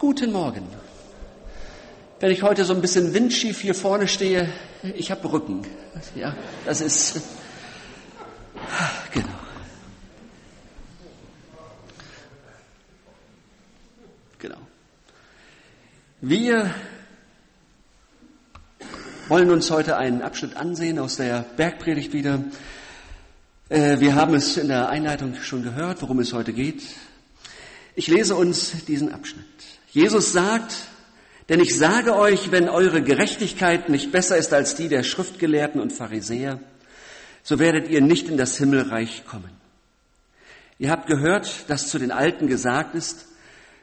Guten Morgen. Wenn ich heute so ein bisschen windschief hier vorne stehe, ich habe Rücken. Ja, das ist genau. Genau. Wir wollen uns heute einen Abschnitt ansehen aus der Bergpredigt wieder. Äh, wir haben es in der Einleitung schon gehört, worum es heute geht. Ich lese uns diesen Abschnitt. Jesus sagt, denn ich sage euch, wenn eure Gerechtigkeit nicht besser ist als die der Schriftgelehrten und Pharisäer, so werdet ihr nicht in das Himmelreich kommen. Ihr habt gehört, dass zu den Alten gesagt ist,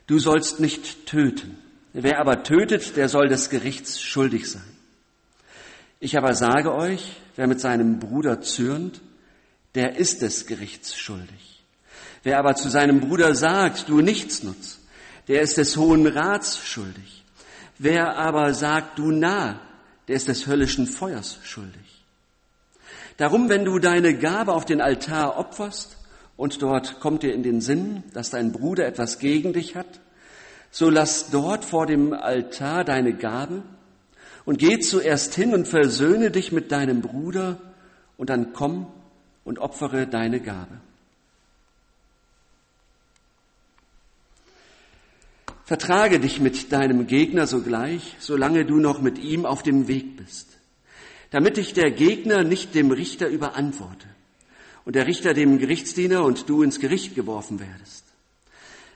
du sollst nicht töten. Wer aber tötet, der soll des Gerichts schuldig sein. Ich aber sage euch, wer mit seinem Bruder zürnt, der ist des Gerichts schuldig. Wer aber zu seinem Bruder sagt, du Nichtsnutz, der ist des Hohen Rats schuldig. Wer aber sagt, du nah, der ist des höllischen Feuers schuldig. Darum, wenn du deine Gabe auf den Altar opferst und dort kommt dir in den Sinn, dass dein Bruder etwas gegen dich hat, so lass dort vor dem Altar deine Gabe und geh zuerst hin und versöhne dich mit deinem Bruder und dann komm und opfere deine Gabe. Vertrage dich mit deinem Gegner sogleich, solange du noch mit ihm auf dem Weg bist, damit dich der Gegner nicht dem Richter überantworte und der Richter dem Gerichtsdiener und du ins Gericht geworfen werdest.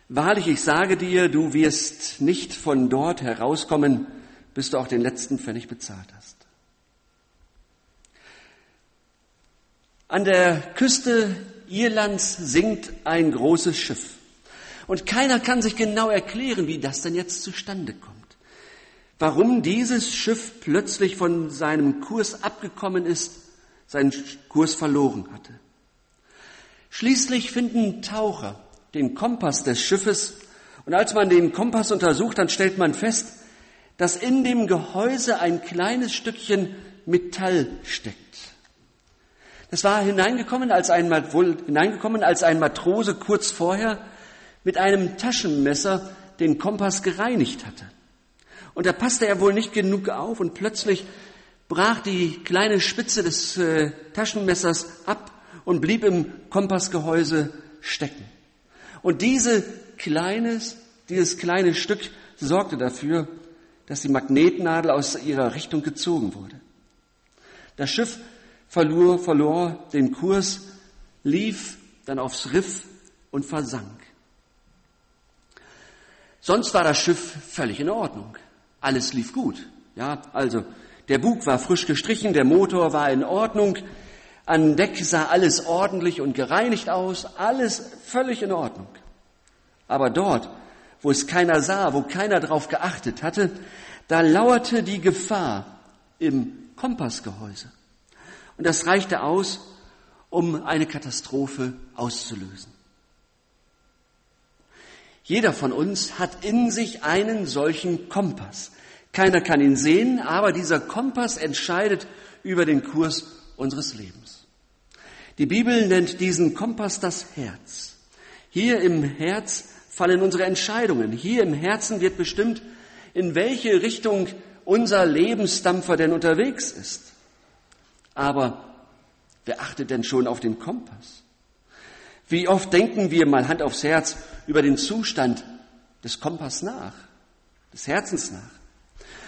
Wahrlich, ich sage dir, du wirst nicht von dort herauskommen, bis du auch den letzten Pfennig bezahlt hast. An der Küste Irlands sinkt ein großes Schiff. Und keiner kann sich genau erklären, wie das denn jetzt zustande kommt. Warum dieses Schiff plötzlich von seinem Kurs abgekommen ist, seinen Kurs verloren hatte. Schließlich finden Taucher den Kompass des Schiffes und als man den Kompass untersucht, dann stellt man fest, dass in dem Gehäuse ein kleines Stückchen Metall steckt. Es war hineingekommen als ein, wohl hineingekommen, als ein Matrose kurz vorher mit einem Taschenmesser den Kompass gereinigt hatte. Und da passte er wohl nicht genug auf und plötzlich brach die kleine Spitze des äh, Taschenmessers ab und blieb im Kompassgehäuse stecken. Und diese kleines, dieses kleine Stück sorgte dafür, dass die Magnetnadel aus ihrer Richtung gezogen wurde. Das Schiff verlor, verlor den Kurs, lief dann aufs Riff und versank. Sonst war das Schiff völlig in Ordnung. Alles lief gut. Ja, also der Bug war frisch gestrichen, der Motor war in Ordnung, an Deck sah alles ordentlich und gereinigt aus, alles völlig in Ordnung. Aber dort, wo es keiner sah, wo keiner drauf geachtet hatte, da lauerte die Gefahr im Kompassgehäuse. Und das reichte aus, um eine Katastrophe auszulösen. Jeder von uns hat in sich einen solchen Kompass. Keiner kann ihn sehen, aber dieser Kompass entscheidet über den Kurs unseres Lebens. Die Bibel nennt diesen Kompass das Herz. Hier im Herz fallen unsere Entscheidungen. Hier im Herzen wird bestimmt, in welche Richtung unser Lebensdampfer denn unterwegs ist. Aber wer achtet denn schon auf den Kompass? Wie oft denken wir mal Hand aufs Herz über den Zustand des Kompass nach, des Herzens nach?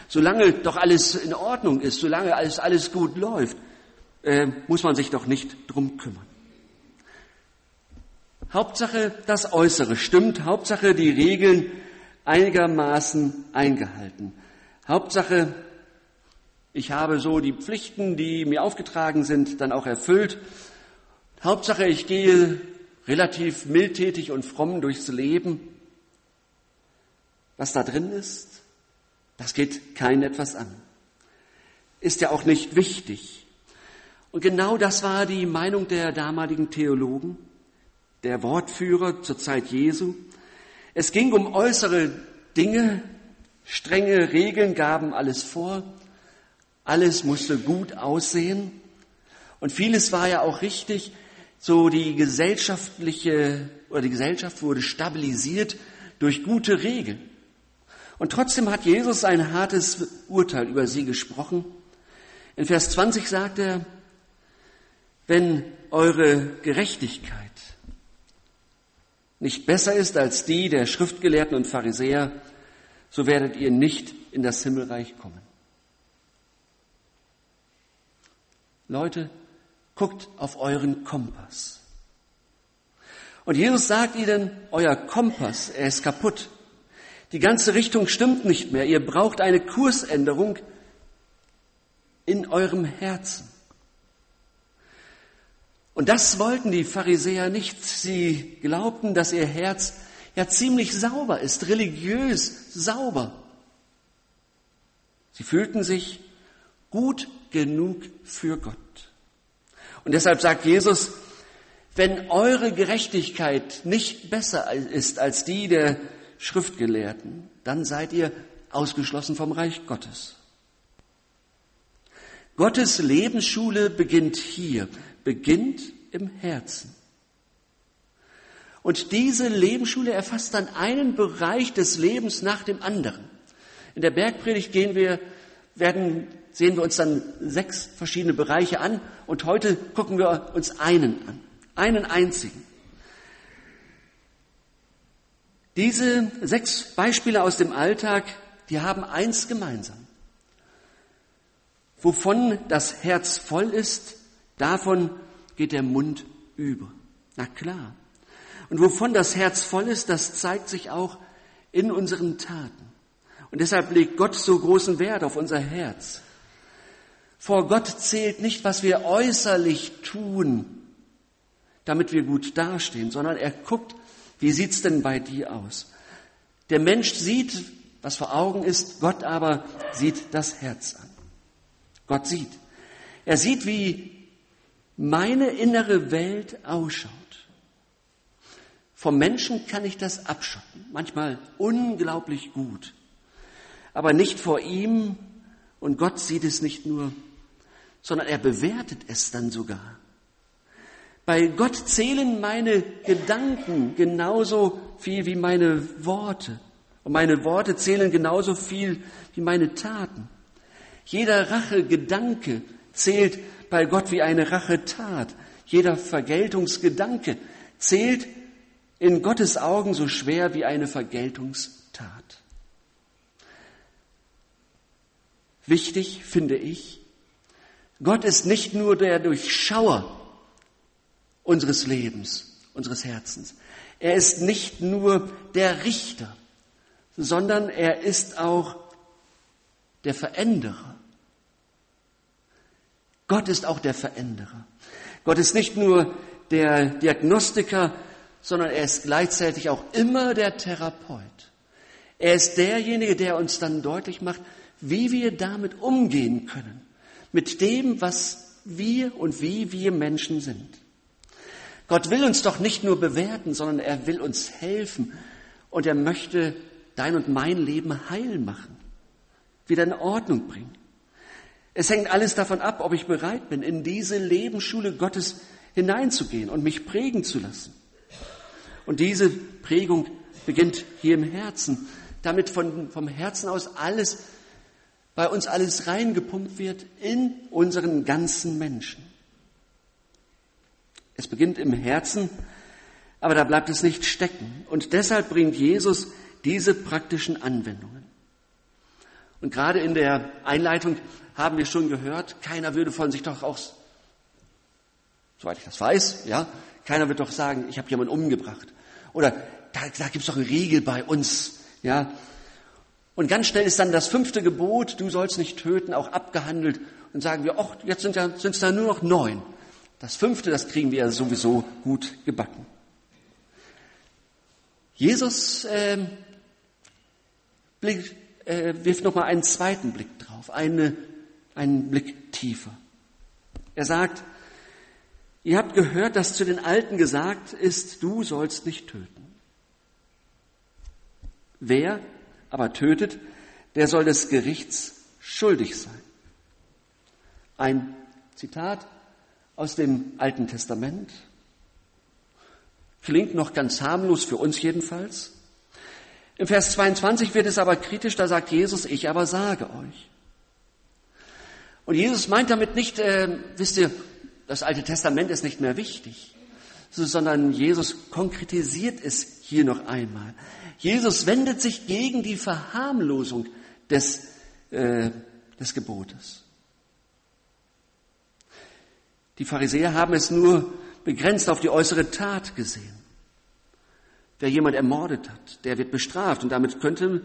Solange doch alles in Ordnung ist, solange alles, alles gut läuft, äh, muss man sich doch nicht drum kümmern. Hauptsache das Äußere stimmt, Hauptsache die Regeln einigermaßen eingehalten. Hauptsache ich habe so die Pflichten, die mir aufgetragen sind, dann auch erfüllt. Hauptsache, ich gehe relativ mildtätig und fromm durchs Leben. Was da drin ist, das geht kein etwas an. Ist ja auch nicht wichtig. Und genau das war die Meinung der damaligen Theologen, der Wortführer zur Zeit Jesu. Es ging um äußere Dinge, strenge Regeln gaben alles vor, alles musste gut aussehen. Und vieles war ja auch richtig. So die gesellschaftliche oder die Gesellschaft wurde stabilisiert durch gute Regeln. Und trotzdem hat Jesus ein hartes Urteil über sie gesprochen. In Vers 20 sagt er, wenn eure Gerechtigkeit nicht besser ist als die der Schriftgelehrten und Pharisäer, so werdet ihr nicht in das Himmelreich kommen. Leute, guckt auf euren Kompass. Und Jesus sagt ihnen, euer Kompass, er ist kaputt. Die ganze Richtung stimmt nicht mehr. Ihr braucht eine Kursänderung in eurem Herzen. Und das wollten die Pharisäer nicht. Sie glaubten, dass ihr Herz ja ziemlich sauber ist, religiös sauber. Sie fühlten sich gut genug für Gott. Und deshalb sagt Jesus, wenn eure Gerechtigkeit nicht besser ist als die der Schriftgelehrten, dann seid ihr ausgeschlossen vom Reich Gottes. Gottes Lebensschule beginnt hier, beginnt im Herzen. Und diese Lebensschule erfasst dann einen Bereich des Lebens nach dem anderen. In der Bergpredigt gehen wir, werden, sehen wir uns dann sechs verschiedene Bereiche an und heute gucken wir uns einen an, einen einzigen. Diese sechs Beispiele aus dem Alltag, die haben eins gemeinsam. Wovon das Herz voll ist, davon geht der Mund über. Na klar. Und wovon das Herz voll ist, das zeigt sich auch in unseren Taten. Und deshalb legt Gott so großen Wert auf unser Herz. Vor Gott zählt nicht, was wir äußerlich tun, damit wir gut dastehen, sondern er guckt, wie sieht's denn bei dir aus? Der Mensch sieht, was vor Augen ist, Gott aber sieht das Herz an. Gott sieht. Er sieht, wie meine innere Welt ausschaut. Vom Menschen kann ich das abschotten, manchmal unglaublich gut, aber nicht vor ihm und Gott sieht es nicht nur, sondern er bewertet es dann sogar. Bei Gott zählen meine Gedanken genauso viel wie meine Worte. Und meine Worte zählen genauso viel wie meine Taten. Jeder Rachegedanke zählt bei Gott wie eine Rachetat. Jeder Vergeltungsgedanke zählt in Gottes Augen so schwer wie eine Vergeltungstat. Wichtig finde ich, Gott ist nicht nur der Durchschauer unseres Lebens, unseres Herzens. Er ist nicht nur der Richter, sondern er ist auch der Veränderer. Gott ist auch der Veränderer. Gott ist nicht nur der Diagnostiker, sondern er ist gleichzeitig auch immer der Therapeut. Er ist derjenige, der uns dann deutlich macht, wie wir damit umgehen können, mit dem, was wir und wie wir Menschen sind. Gott will uns doch nicht nur bewerten, sondern er will uns helfen und er möchte dein und mein Leben heil machen, wieder in Ordnung bringen. Es hängt alles davon ab, ob ich bereit bin, in diese Lebensschule Gottes hineinzugehen und mich prägen zu lassen. Und diese Prägung beginnt hier im Herzen, damit von, vom Herzen aus alles, bei uns alles reingepumpt wird in unseren ganzen Menschen. Es beginnt im Herzen, aber da bleibt es nicht stecken. Und deshalb bringt Jesus diese praktischen Anwendungen. Und gerade in der Einleitung haben wir schon gehört, keiner würde von sich doch auch, soweit ich das weiß, ja, keiner wird doch sagen, ich habe jemanden umgebracht. Oder da, da gibt es doch eine Regel bei uns, ja. Und ganz schnell ist dann das fünfte Gebot, du sollst nicht töten, auch abgehandelt. Und sagen wir, ach, jetzt sind es da nur noch neun. Das fünfte, das kriegen wir sowieso gut gebacken. Jesus äh, Blick, äh, wirft nochmal einen zweiten Blick drauf, eine, einen Blick tiefer. Er sagt, ihr habt gehört, dass zu den Alten gesagt ist, du sollst nicht töten. Wer aber tötet, der soll des Gerichts schuldig sein. Ein Zitat aus dem Alten Testament. Klingt noch ganz harmlos für uns jedenfalls. Im Vers 22 wird es aber kritisch, da sagt Jesus, ich aber sage euch. Und Jesus meint damit nicht, äh, wisst ihr, das Alte Testament ist nicht mehr wichtig, sondern Jesus konkretisiert es hier noch einmal. Jesus wendet sich gegen die Verharmlosung des, äh, des Gebotes. Die Pharisäer haben es nur begrenzt auf die äußere Tat gesehen. Wer jemand ermordet hat, der wird bestraft und damit könnte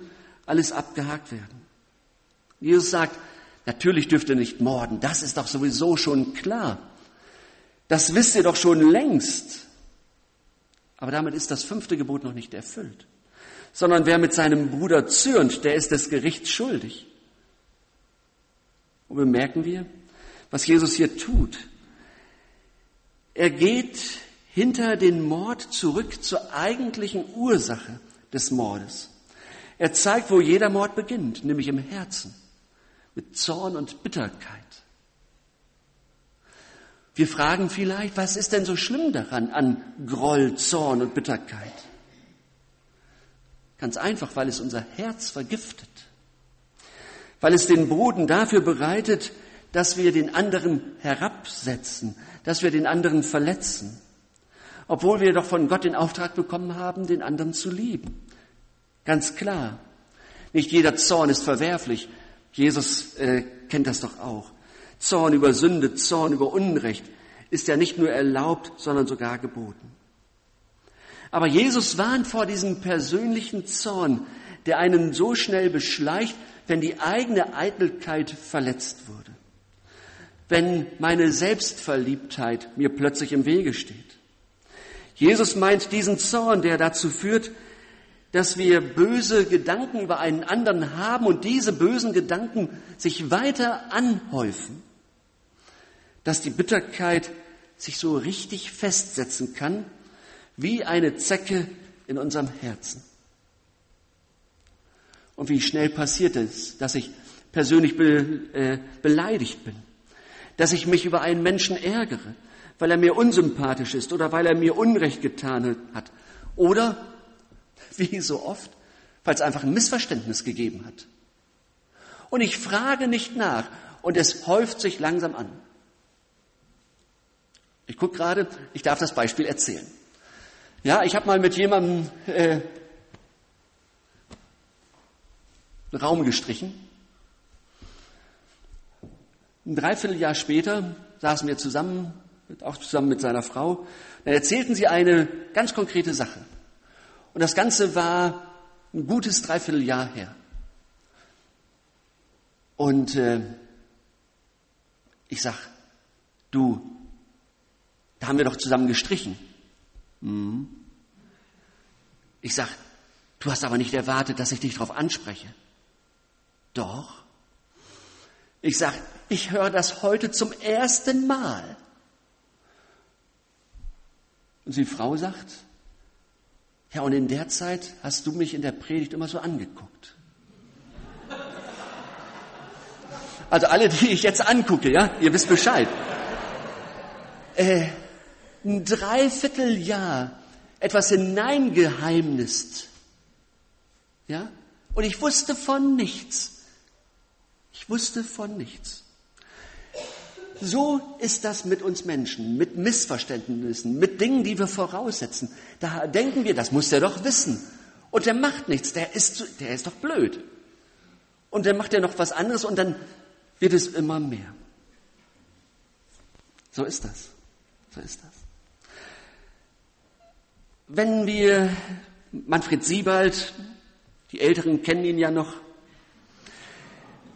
alles abgehakt werden. Jesus sagt, natürlich dürft ihr nicht morden, das ist doch sowieso schon klar. Das wisst ihr doch schon längst. Aber damit ist das fünfte Gebot noch nicht erfüllt. Sondern wer mit seinem Bruder zürnt, der ist des Gerichts schuldig. Und bemerken wir, was Jesus hier tut. Er geht hinter den Mord zurück zur eigentlichen Ursache des Mordes. Er zeigt, wo jeder Mord beginnt, nämlich im Herzen, mit Zorn und Bitterkeit. Wir fragen vielleicht, was ist denn so schlimm daran an Groll, Zorn und Bitterkeit? Ganz einfach, weil es unser Herz vergiftet, weil es den Boden dafür bereitet, dass wir den anderen herabsetzen, dass wir den anderen verletzen, obwohl wir doch von Gott den Auftrag bekommen haben, den anderen zu lieben. Ganz klar. Nicht jeder Zorn ist verwerflich. Jesus äh, kennt das doch auch. Zorn über Sünde, Zorn über Unrecht ist ja nicht nur erlaubt, sondern sogar geboten. Aber Jesus warnt vor diesem persönlichen Zorn, der einen so schnell beschleicht, wenn die eigene Eitelkeit verletzt wurde wenn meine Selbstverliebtheit mir plötzlich im Wege steht. Jesus meint diesen Zorn, der dazu führt, dass wir böse Gedanken über einen anderen haben und diese bösen Gedanken sich weiter anhäufen, dass die Bitterkeit sich so richtig festsetzen kann, wie eine Zecke in unserem Herzen. Und wie schnell passiert es, dass ich persönlich be, äh, beleidigt bin, dass ich mich über einen Menschen ärgere, weil er mir unsympathisch ist oder weil er mir Unrecht getan hat. Oder, wie so oft, weil es einfach ein Missverständnis gegeben hat. Und ich frage nicht nach und es häuft sich langsam an. Ich gucke gerade, ich darf das Beispiel erzählen. Ja, ich habe mal mit jemandem äh, einen Raum gestrichen ein Dreivierteljahr später saßen wir zusammen, auch zusammen mit seiner Frau. Dann erzählten sie eine ganz konkrete Sache. Und das Ganze war ein gutes Dreivierteljahr her. Und äh, ich sag, du, da haben wir doch zusammen gestrichen. Mhm. Ich sag, du hast aber nicht erwartet, dass ich dich darauf anspreche. Doch. Ich sage, ich höre das heute zum ersten Mal. Und die Frau sagt, ja, und in der Zeit hast du mich in der Predigt immer so angeguckt. Also alle, die ich jetzt angucke, ja, ihr wisst Bescheid. Äh, ein Dreivierteljahr etwas hineingeheimnist. Ja? Und ich wusste von nichts. Ich wusste von nichts. So ist das mit uns Menschen, mit Missverständnissen, mit Dingen, die wir voraussetzen. Da denken wir, das muss der doch wissen. Und der macht nichts, der ist, der ist doch blöd. Und dann macht er noch was anderes und dann wird es immer mehr. So ist das. So ist das. Wenn wir Manfred Siebald, die Älteren kennen ihn ja noch,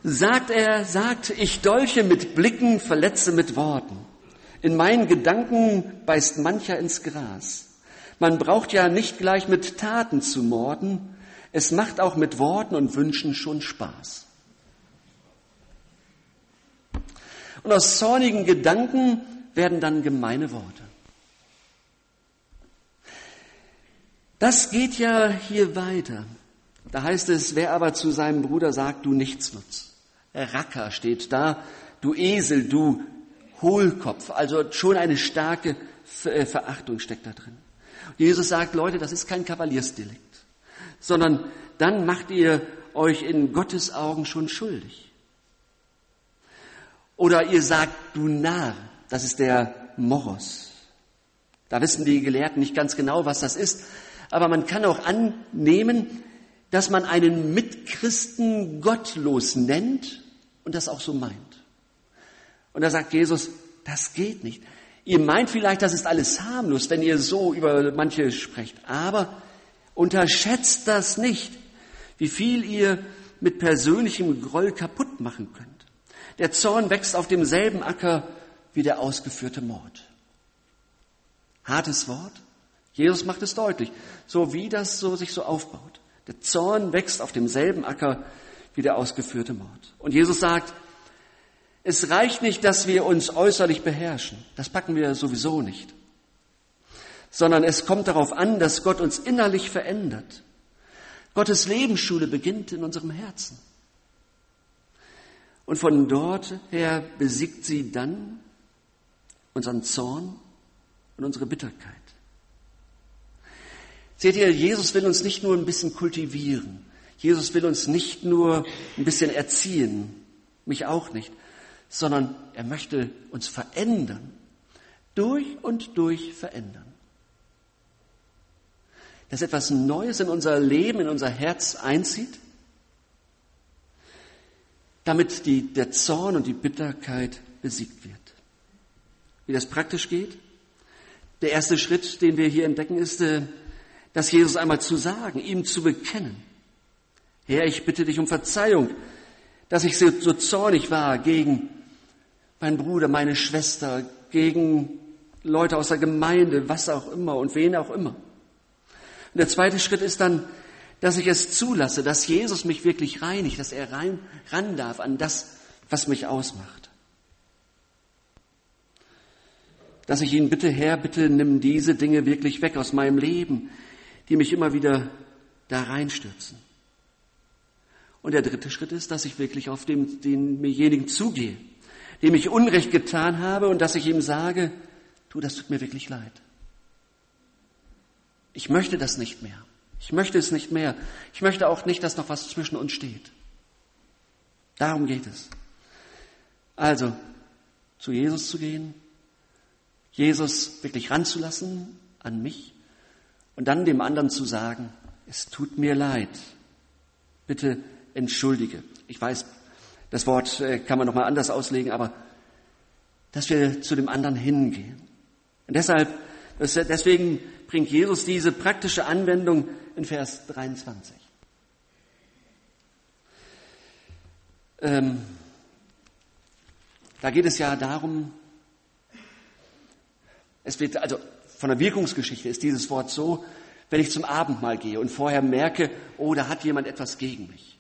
sagt er, sagt, ich dolche mit Blicken, verletze mit Worten. In meinen Gedanken beißt mancher ins Gras. Man braucht ja nicht gleich mit Taten zu morden, es macht auch mit Worten und Wünschen schon Spaß. Und aus zornigen Gedanken werden dann gemeine Worte. Das geht ja hier weiter. Da heißt es, wer aber zu seinem Bruder sagt, du Nichtsnutz. Racker steht da, du Esel, du Hohlkopf. Also schon eine starke äh, Verachtung steckt da drin. Jesus sagt, Leute, das ist kein Kavaliersdelikt, sondern dann macht ihr euch in Gottes Augen schon schuldig. Oder ihr sagt, du Narr, das ist der Moros. Da wissen die Gelehrten nicht ganz genau, was das ist, aber man kann auch annehmen, dass man einen Mitchristen gottlos nennt und das auch so meint. Und da sagt Jesus, das geht nicht. Ihr meint vielleicht, das ist alles harmlos, wenn ihr so über manche sprecht, aber unterschätzt das nicht, wie viel ihr mit persönlichem Groll kaputt machen könnt. Der Zorn wächst auf demselben Acker wie der ausgeführte Mord. Hartes Wort? Jesus macht es deutlich, so wie das so sich so aufbaut. Der Zorn wächst auf demselben Acker wie der ausgeführte Mord. Und Jesus sagt, es reicht nicht, dass wir uns äußerlich beherrschen. Das packen wir sowieso nicht. Sondern es kommt darauf an, dass Gott uns innerlich verändert. Gottes Lebensschule beginnt in unserem Herzen. Und von dort her besiegt sie dann unseren Zorn und unsere Bitterkeit. Seht ihr, Jesus will uns nicht nur ein bisschen kultivieren. Jesus will uns nicht nur ein bisschen erziehen. Mich auch nicht. Sondern er möchte uns verändern. Durch und durch verändern. Dass etwas Neues in unser Leben, in unser Herz einzieht. Damit die, der Zorn und die Bitterkeit besiegt wird. Wie das praktisch geht? Der erste Schritt, den wir hier entdecken, ist, äh, das Jesus einmal zu sagen, ihm zu bekennen. Herr, ich bitte dich um Verzeihung, dass ich so, zornig war gegen meinen Bruder, meine Schwester, gegen Leute aus der Gemeinde, was auch immer und wen auch immer. Und der zweite Schritt ist dann, dass ich es zulasse, dass Jesus mich wirklich reinigt, dass er rein, ran darf an das, was mich ausmacht. Dass ich ihn bitte, Herr, bitte nimm diese Dinge wirklich weg aus meinem Leben, die mich immer wieder da reinstürzen. Und der dritte Schritt ist, dass ich wirklich auf den, denjenigen zugehe, dem ich Unrecht getan habe und dass ich ihm sage, du, das tut mir wirklich leid. Ich möchte das nicht mehr. Ich möchte es nicht mehr. Ich möchte auch nicht, dass noch was zwischen uns steht. Darum geht es. Also, zu Jesus zu gehen, Jesus wirklich ranzulassen an mich und dann dem anderen zu sagen, es tut mir leid, bitte entschuldige. Ich weiß, das Wort äh, kann man nochmal anders auslegen, aber dass wir zu dem anderen hingehen. Und deshalb, deswegen bringt Jesus diese praktische Anwendung in Vers 23. Ähm, da geht es ja darum, es wird, also von der Wirkungsgeschichte ist dieses Wort so, wenn ich zum Abendmahl gehe und vorher merke, oh, da hat jemand etwas gegen mich.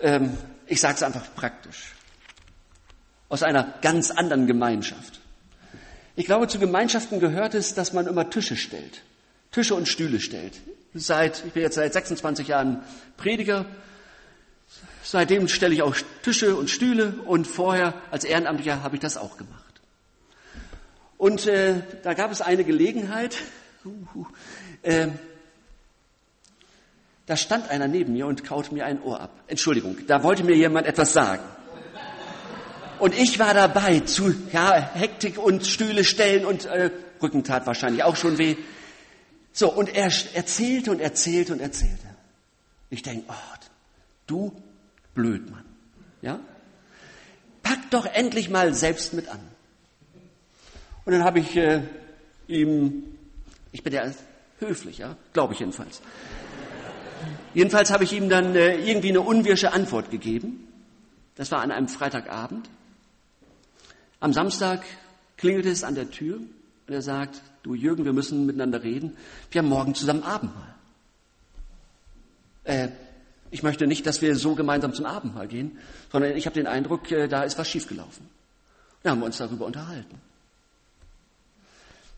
Ähm, ich sage es einfach praktisch. Aus einer ganz anderen Gemeinschaft. Ich glaube, zu Gemeinschaften gehört es, dass man immer Tische stellt. Tische und Stühle stellt. Seit, ich bin jetzt seit 26 Jahren Prediger. Seitdem stelle ich auch Tische und Stühle und vorher als Ehrenamtlicher habe ich das auch gemacht. Und äh, da gab es eine Gelegenheit, uh, äh, da stand einer neben mir und kaute mir ein Ohr ab. Entschuldigung, da wollte mir jemand etwas sagen. Und ich war dabei zu ja, Hektik und Stühle stellen und äh, Rücken tat wahrscheinlich auch schon weh. So, und er erzählte und erzählte und erzählte. Ich denke, oh, du Blödmann. Ja? Pack doch endlich mal selbst mit an. Und dann habe ich äh, ihm, ich bin ja höflich, ja, glaube ich jedenfalls. Jedenfalls habe ich ihm dann äh, irgendwie eine unwirsche Antwort gegeben. Das war an einem Freitagabend. Am Samstag klingelte es an der Tür und er sagt, du Jürgen, wir müssen miteinander reden. Wir haben morgen zusammen Abendmahl. Äh, ich möchte nicht, dass wir so gemeinsam zum Abendmahl gehen, sondern ich habe den Eindruck, äh, da ist was schiefgelaufen. Wir haben uns darüber unterhalten.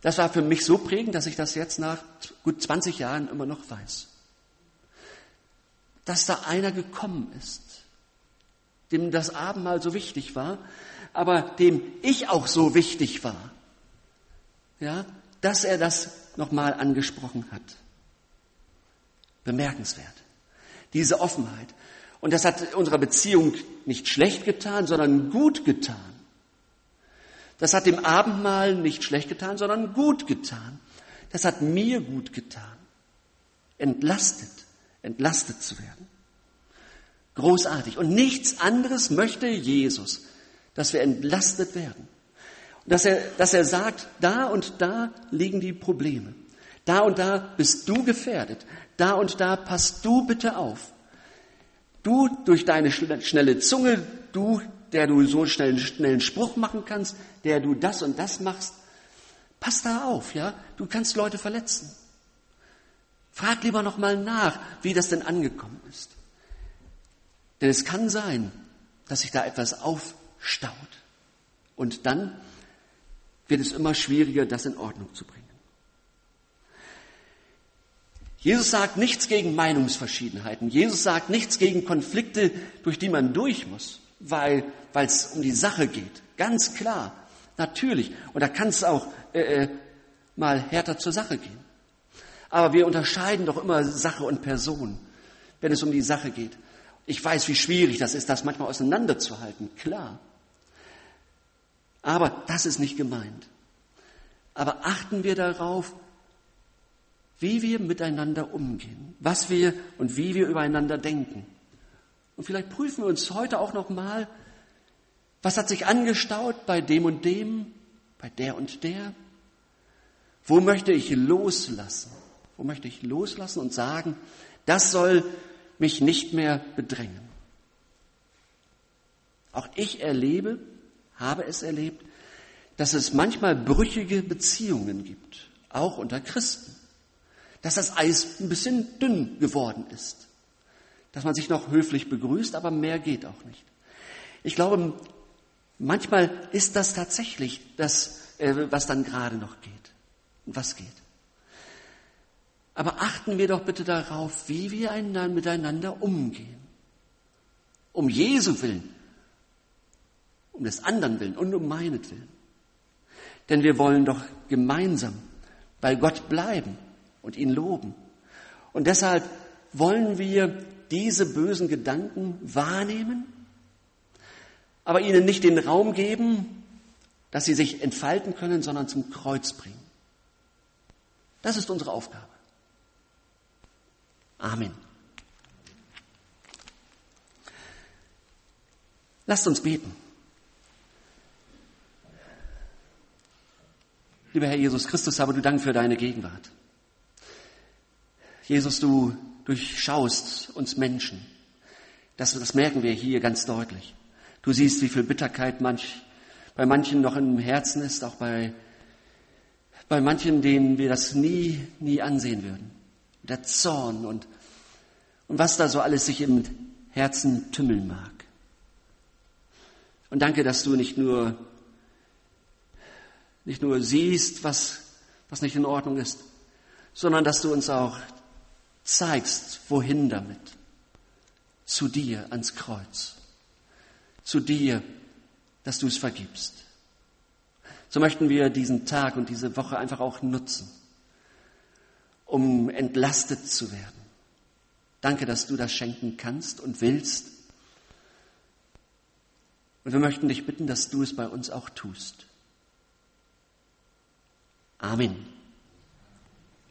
Das war für mich so prägend, dass ich das jetzt nach gut 20 Jahren immer noch weiß. Dass da einer gekommen ist, dem das Abendmahl so wichtig war, aber dem ich auch so wichtig war. Ja, dass er das nochmal angesprochen hat. Bemerkenswert. Diese Offenheit. Und das hat unserer Beziehung nicht schlecht getan, sondern gut getan. Das hat dem Abendmahl nicht schlecht getan, sondern gut getan. Das hat mir gut getan. Entlastet, entlastet zu werden. Großartig. Und nichts anderes möchte Jesus, dass wir entlastet werden. Dass er, dass er sagt, da und da liegen die Probleme. Da und da bist du gefährdet. Da und da passt du bitte auf. Du durch deine schnelle Zunge, du, der du so schnell einen schnellen Spruch machen kannst, der du das und das machst, pass da auf, ja? Du kannst Leute verletzen. Frag lieber noch mal nach, wie das denn angekommen ist. Denn es kann sein, dass sich da etwas aufstaut. Und dann wird es immer schwieriger, das in Ordnung zu bringen. Jesus sagt nichts gegen Meinungsverschiedenheiten. Jesus sagt nichts gegen Konflikte, durch die man durch muss, weil es um die Sache geht. Ganz klar, natürlich. Und da kann es auch äh, äh, mal härter zur Sache gehen. Aber wir unterscheiden doch immer Sache und Person, wenn es um die Sache geht. Ich weiß, wie schwierig das ist, das manchmal auseinanderzuhalten, klar. Aber das ist nicht gemeint. Aber achten wir darauf, wie wir miteinander umgehen, was wir und wie wir übereinander denken. Und vielleicht prüfen wir uns heute auch noch mal, was hat sich angestaut bei dem und dem, bei der und der? Wo möchte ich loslassen? Wo möchte ich loslassen und sagen, das soll mich nicht mehr bedrängen. Auch ich erlebe, habe es erlebt, dass es manchmal brüchige Beziehungen gibt, auch unter Christen. Dass das Eis ein bisschen dünn geworden ist. Dass man sich noch höflich begrüßt, aber mehr geht auch nicht. Ich glaube, manchmal ist das tatsächlich das, äh, was dann gerade noch geht. Und was geht. Aber achten wir doch bitte darauf, wie wir miteinander umgehen. Um Jesu willen, um des anderen willen und um meinetwillen. Denn wir wollen doch gemeinsam bei Gott bleiben und ihn loben. Und deshalb wollen wir diese bösen Gedanken wahrnehmen, aber ihnen nicht den Raum geben, dass sie sich entfalten können, sondern zum Kreuz bringen. Das ist unsere Aufgabe. Amen. Lasst uns beten. Lieber Herr Jesus Christus, habe du Dank für deine Gegenwart. Jesus, du durchschaust uns Menschen. Das, das merken wir hier ganz deutlich. Du siehst, wie viel Bitterkeit manch, bei manchen noch im Herzen ist, auch bei, bei manchen, denen wir das nie, nie ansehen würden der Zorn und, und was da so alles sich im Herzen tümmeln mag. Und danke, dass du nicht nur, nicht nur siehst, was, was nicht in Ordnung ist, sondern dass du uns auch zeigst, wohin damit. Zu dir ans Kreuz. Zu dir, dass du es vergibst. So möchten wir diesen Tag und diese Woche einfach auch nutzen um entlastet zu werden. Danke, dass du das schenken kannst und willst. Und wir möchten dich bitten, dass du es bei uns auch tust. Amen.